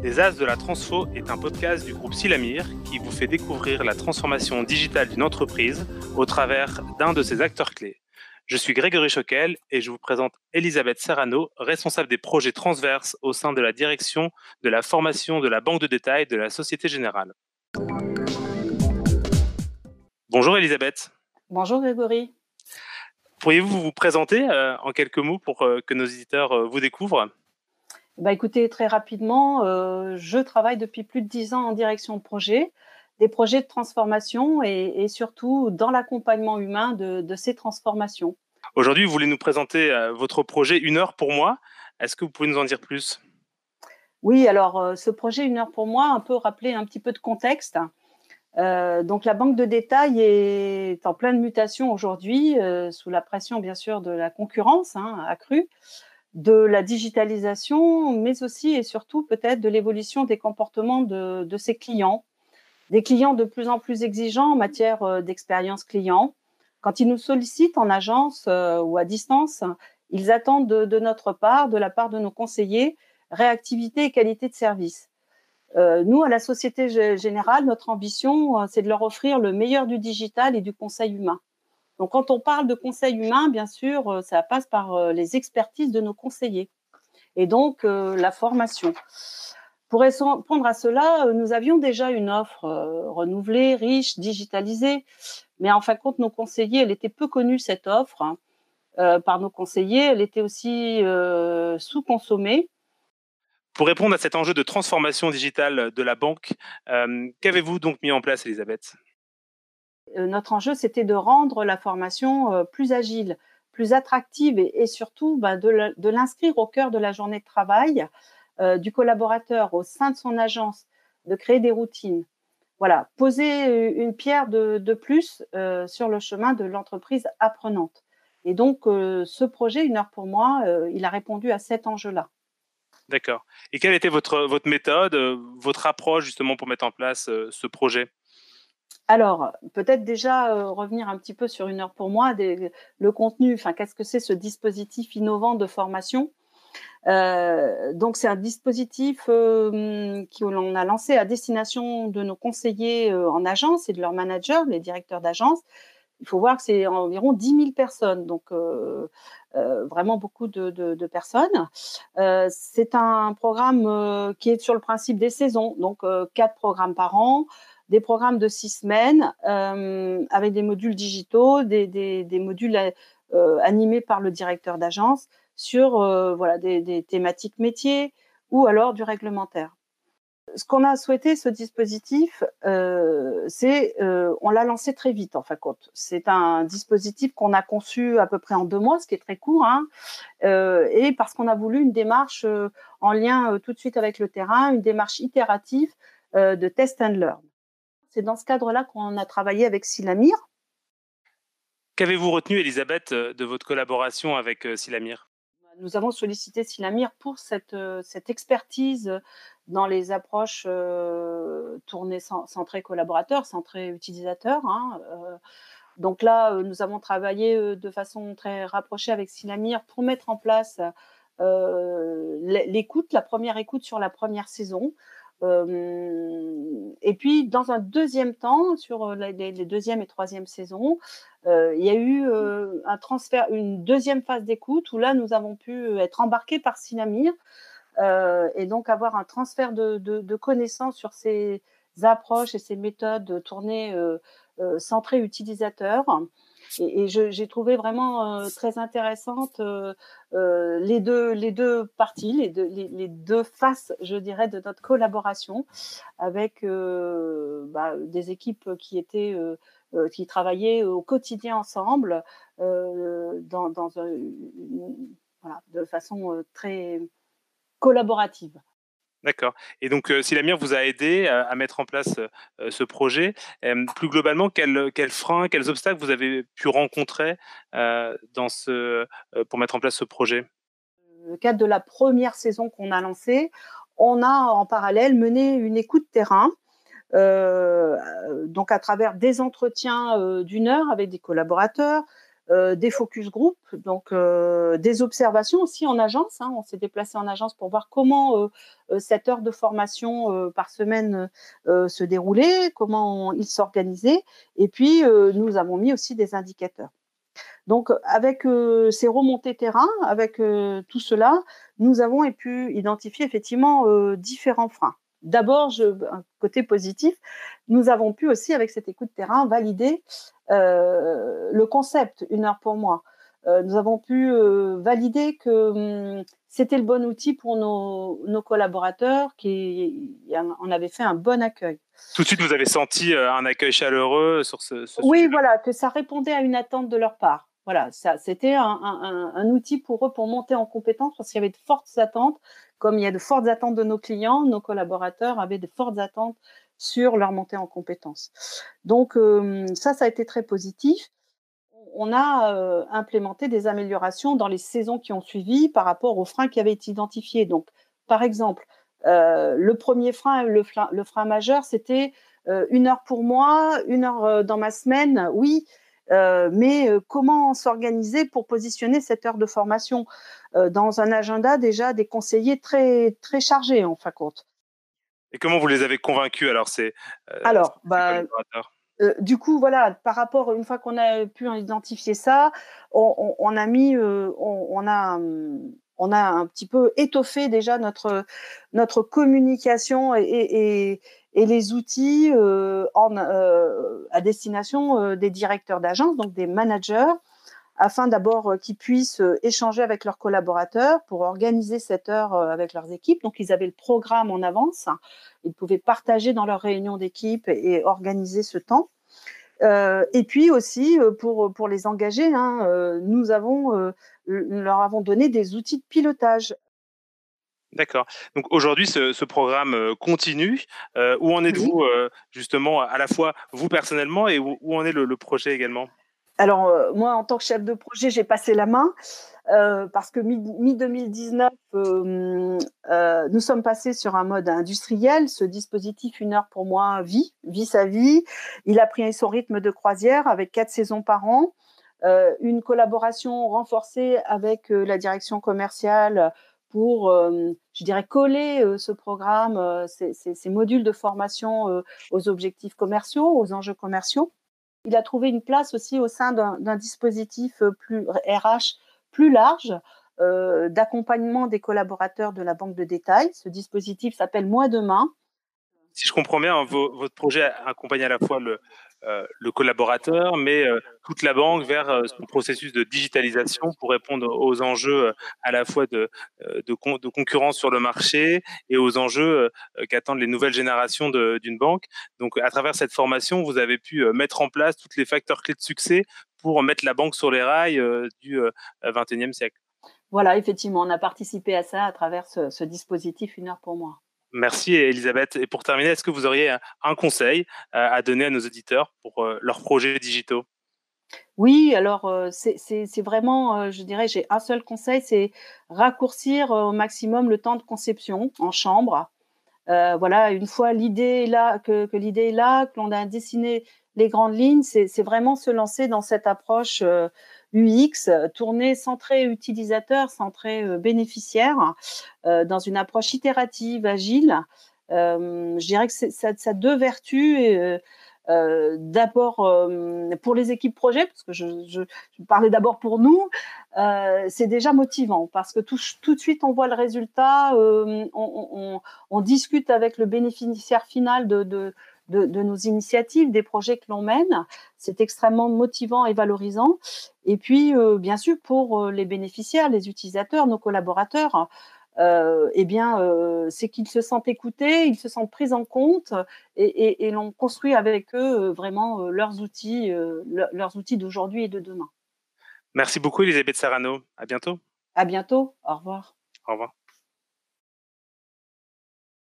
Les As de la Transfo est un podcast du groupe Silamir qui vous fait découvrir la transformation digitale d'une entreprise au travers d'un de ses acteurs clés. Je suis Grégory Choquel et je vous présente Elisabeth Serrano, responsable des projets transverses au sein de la direction de la formation de la banque de détail de la Société Générale. Bonjour Elisabeth. Bonjour Grégory. Pourriez-vous vous présenter euh, en quelques mots pour euh, que nos éditeurs euh, vous découvrent? Bah, Écoutez, très rapidement, je travaille depuis plus de dix ans en direction de projet, des projets de transformation et, surtout dans l'accompagnement humain de, ces transformations. Aujourd'hui, vous voulez nous présenter votre projet Une heure pour moi. Est-ce que vous pouvez nous en dire plus? Oui, alors ce projet Une heure pour moi, un peu rappeler un petit peu de contexte. Euh, donc la banque de détail est en pleine mutation aujourd'hui, euh, sous la pression bien sûr de la concurrence hein, accrue, de la digitalisation, mais aussi et surtout peut-être de l'évolution des comportements de, ses clients, des clients de plus en plus exigeants en matière euh, d'expérience client. Quand ils nous sollicitent en agence ou à distance, ils attendent de notre part, de la part de nos conseillers, réactivité et qualité de service. Euh, nous, à la Société Générale, notre ambition, euh, c'est de leur offrir le meilleur du digital et du conseil humain. Donc, quand on parle de conseil humain, bien sûr, euh, ça passe par les expertises de nos conseillers et donc la formation. Pour répondre à cela, nous avions déjà une offre renouvelée, riche, digitalisée, mais en fin de compte, nos conseillers, elle était peu connue cette offre hein. par nos conseillers, elle était aussi sous-consommée. Pour répondre à cet enjeu de transformation digitale de la banque, euh, qu'avez-vous donc mis en place, Elisabeth? euh, Notre enjeu, c'était de rendre la formation euh, plus agile, plus attractive et, surtout bah, de l'inscrire au cœur de la journée de travail du collaborateur au sein de son agence, de créer des routines. Voilà, poser une pierre de, plus sur le chemin de l'entreprise apprenante. Et donc, ce projet, Une heure pour moi, il a répondu à cet enjeu-là. D'accord. Et quelle était votre, méthode, euh, votre approche justement pour mettre en place euh, ce projet? Alors, peut-être déjà euh, revenir un petit peu sur une heure pour moi, le contenu, enfin, qu'est-ce que c'est ce dispositif innovant de formation? Donc, c'est un dispositif qui l'on a lancé à destination de nos conseillers en agence et de leurs managers, les directeurs d'agence. Il faut voir que c'est environ 10 000 personnes. Donc, euh, vraiment beaucoup de, personnes. Euh, c'est un programme euh, qui est sur le principe des saisons, donc quatre programmes par an, des programmes de six semaines avec des modules digitaux, des, modules animés par le directeur d'agence sur voilà, des, thématiques métiers ou alors du réglementaire ce qu'on a souhaité, ce dispositif, euh, c'est, euh, on l'a lancé très vite en fin de compte. C'est un dispositif qu'on a conçu à peu près en deux mois, ce qui est très court, hein, euh, et parce qu'on a voulu une démarche en lien tout de suite avec le terrain, une démarche itérative de test and learn. C'est dans ce cadre-là qu'on a travaillé avec Silamir. Qu'avez-vous retenu, Elisabeth, de votre collaboration avec Silamir? Nous avons sollicité Silamir pour cette, cette expertise dans les approches euh, tournées centrées collaborateurs, centrées utilisateurs. Hein, euh. donc là, euh, nous avons travaillé de façon très rapprochée avec Silamir pour mettre en place l'écoute, la première écoute sur la première saison. Et puis, dans un deuxième temps, sur les, les deuxième et troisième saisons, il y a eu un transfert, une deuxième phase d'écoute où là, nous avons pu être embarqués par Silamir euh, et donc avoir un transfert de, connaissances sur ces approches et ces méthodes tournées centrées utilisateurs. Et, j'ai trouvé vraiment très intéressante les, deux, les deux parties, les deux, les, deux faces, je dirais, de notre collaboration avec bah, des équipes qui étaient qui travaillaient au quotidien ensemble dans, dans voilà, de façon très collaborative. D'accord. Et donc, euh, si Lamir vous a aidé à, mettre en place euh, ce projet, plus globalement, quels, freins, quels obstacles vous avez pu rencontrer euh, dans ce, pour mettre en place ce projet? Dans le cadre de la première saison qu'on a lancée, on a en parallèle mené une écoute terrain, donc à travers des entretiens d'une heure avec des collaborateurs, des focus group, donc des observations aussi en agence. Hein. on s'est déplacé en agence pour voir comment cette heure de formation par semaine se déroulait, comment il s'organisait, et puis nous avons mis aussi des indicateurs. Donc, avec ces remontées terrain, avec tout cela, nous avons pu identifier effectivement différents freins. D'abord, un côté positif, nous avons pu aussi, avec cette écoute terrain, valider le concept une heure pour moi. nous avons pu valider que hum, c'était le bon outil pour nos, collaborateurs qui en avaient fait un bon accueil. Tout de suite, vous avez senti un accueil chaleureux sur ce, ce Oui, voilà, que ça répondait à une attente de leur part. Voilà, c'était un, outil pour eux pour monter en compétence parce qu'il y avait de fortes attentes. Comme il y a de fortes attentes de nos clients, nos collaborateurs avaient de fortes attentes sur leur montée en compétence. Donc euh, ça, ça a été très positif. On a euh, implémenté des améliorations dans les saisons qui ont suivi par rapport aux freins qui avaient été identifiés. Donc, par exemple, euh, le premier frein, le frein majeur, c'était une heure pour moi, une heure dans ma semaine. Oui, euh, mais euh, comment s'organiser pour positionner cette heure de formation? Euh, dans un agenda déjà des conseillers très très chargés en fin de compte. Et comment vous les avez convaincus alors c'est Alors, bah, du coup, voilà, par rapport, une fois qu'on a pu identifier ça, on, a mis, on, a, on a un petit peu étoffé déjà notre, notre communication et, et les outils euh, euh, à destination euh, des directeurs d'agence, donc des managers, afin d'abord qu'ils puissent échanger avec leurs collaborateurs pour organiser cette heure avec leurs équipes. Donc, ils avaient le programme en avance. Ils pouvaient partager dans leurs réunions d'équipe et organiser ce temps. et puis aussi pour, pour les engager, hein, nous avons, leur avons donné des outils de pilotage. D'accord. Donc aujourd'hui, ce, programme euh, continue. Euh, où en êtes-vous euh, justement, à la fois vous personnellement et où, en est le, projet également? Alors moi, en tant que chef de projet, j'ai passé la main parce que mi-2019, nous sommes passés sur un mode industriel. Ce dispositif, une heure pour moi, vit, vit sa vie. Il a pris son rythme de croisière avec quatre saisons par an. une collaboration renforcée avec la direction commerciale pour, euh, je dirais, coller euh, ce programme, euh, ces, modules de formation aux objectifs commerciaux, aux enjeux commerciaux. Il a trouvé une place aussi au sein d'un dispositif plus RH plus large d'accompagnement des collaborateurs de la banque de détail. Ce dispositif s'appelle Moi demain. Si je comprends bien, votre projet accompagne à la fois le, le collaborateur, mais euh, toute la banque vers euh, son processus de digitalisation pour répondre aux enjeux à la fois de, de, concurrence sur le marché et aux enjeux qu'attendent les nouvelles générations d'une banque. Donc, à travers cette formation, vous avez pu mettre en place tous les facteurs clés de succès pour mettre la banque sur les rails du 21e siècle. Voilà, effectivement, on a participé à ça à travers ce dispositif Une heure pour moi. Merci Elisabeth. Et pour terminer, est-ce que vous auriez un conseil euh, à donner à nos auditeurs pour euh, leurs projets digitaux? Oui, alors euh, c'est vraiment, je dirais, j'ai un seul conseil, c'est raccourcir au maximum le temps de conception en chambre. voilà, une fois l'idée là, que, que l'idée est là, que l'on a dessiné les grandes lignes, c'est vraiment se lancer dans cette approche UX, tourné centré utilisateur, centré euh, bénéficiaire, euh, dans une approche itérative, agile. Euh, je dirais que ça, a deux vertus. d'abord pour les équipes projet, parce que je, parlais d'abord pour nous, c'est déjà motivant parce que tout, de suite on voit le résultat, on, discute avec le bénéficiaire final de, de, nos initiatives, des projets que l'on mène. C'est extrêmement motivant et valorisant. Et puis, euh, bien sûr, pour euh, les bénéficiaires, les utilisateurs, nos collaborateurs, euh, eh bien, euh, c'est qu'ils se sentent écoutés, ils se sentent pris en compte et, et, l'on construit avec eux vraiment leurs outils, leurs outils d'aujourd'hui et de demain. Merci beaucoup, Elisabeth Sarano. À bientôt. À bientôt. Au revoir. Au revoir.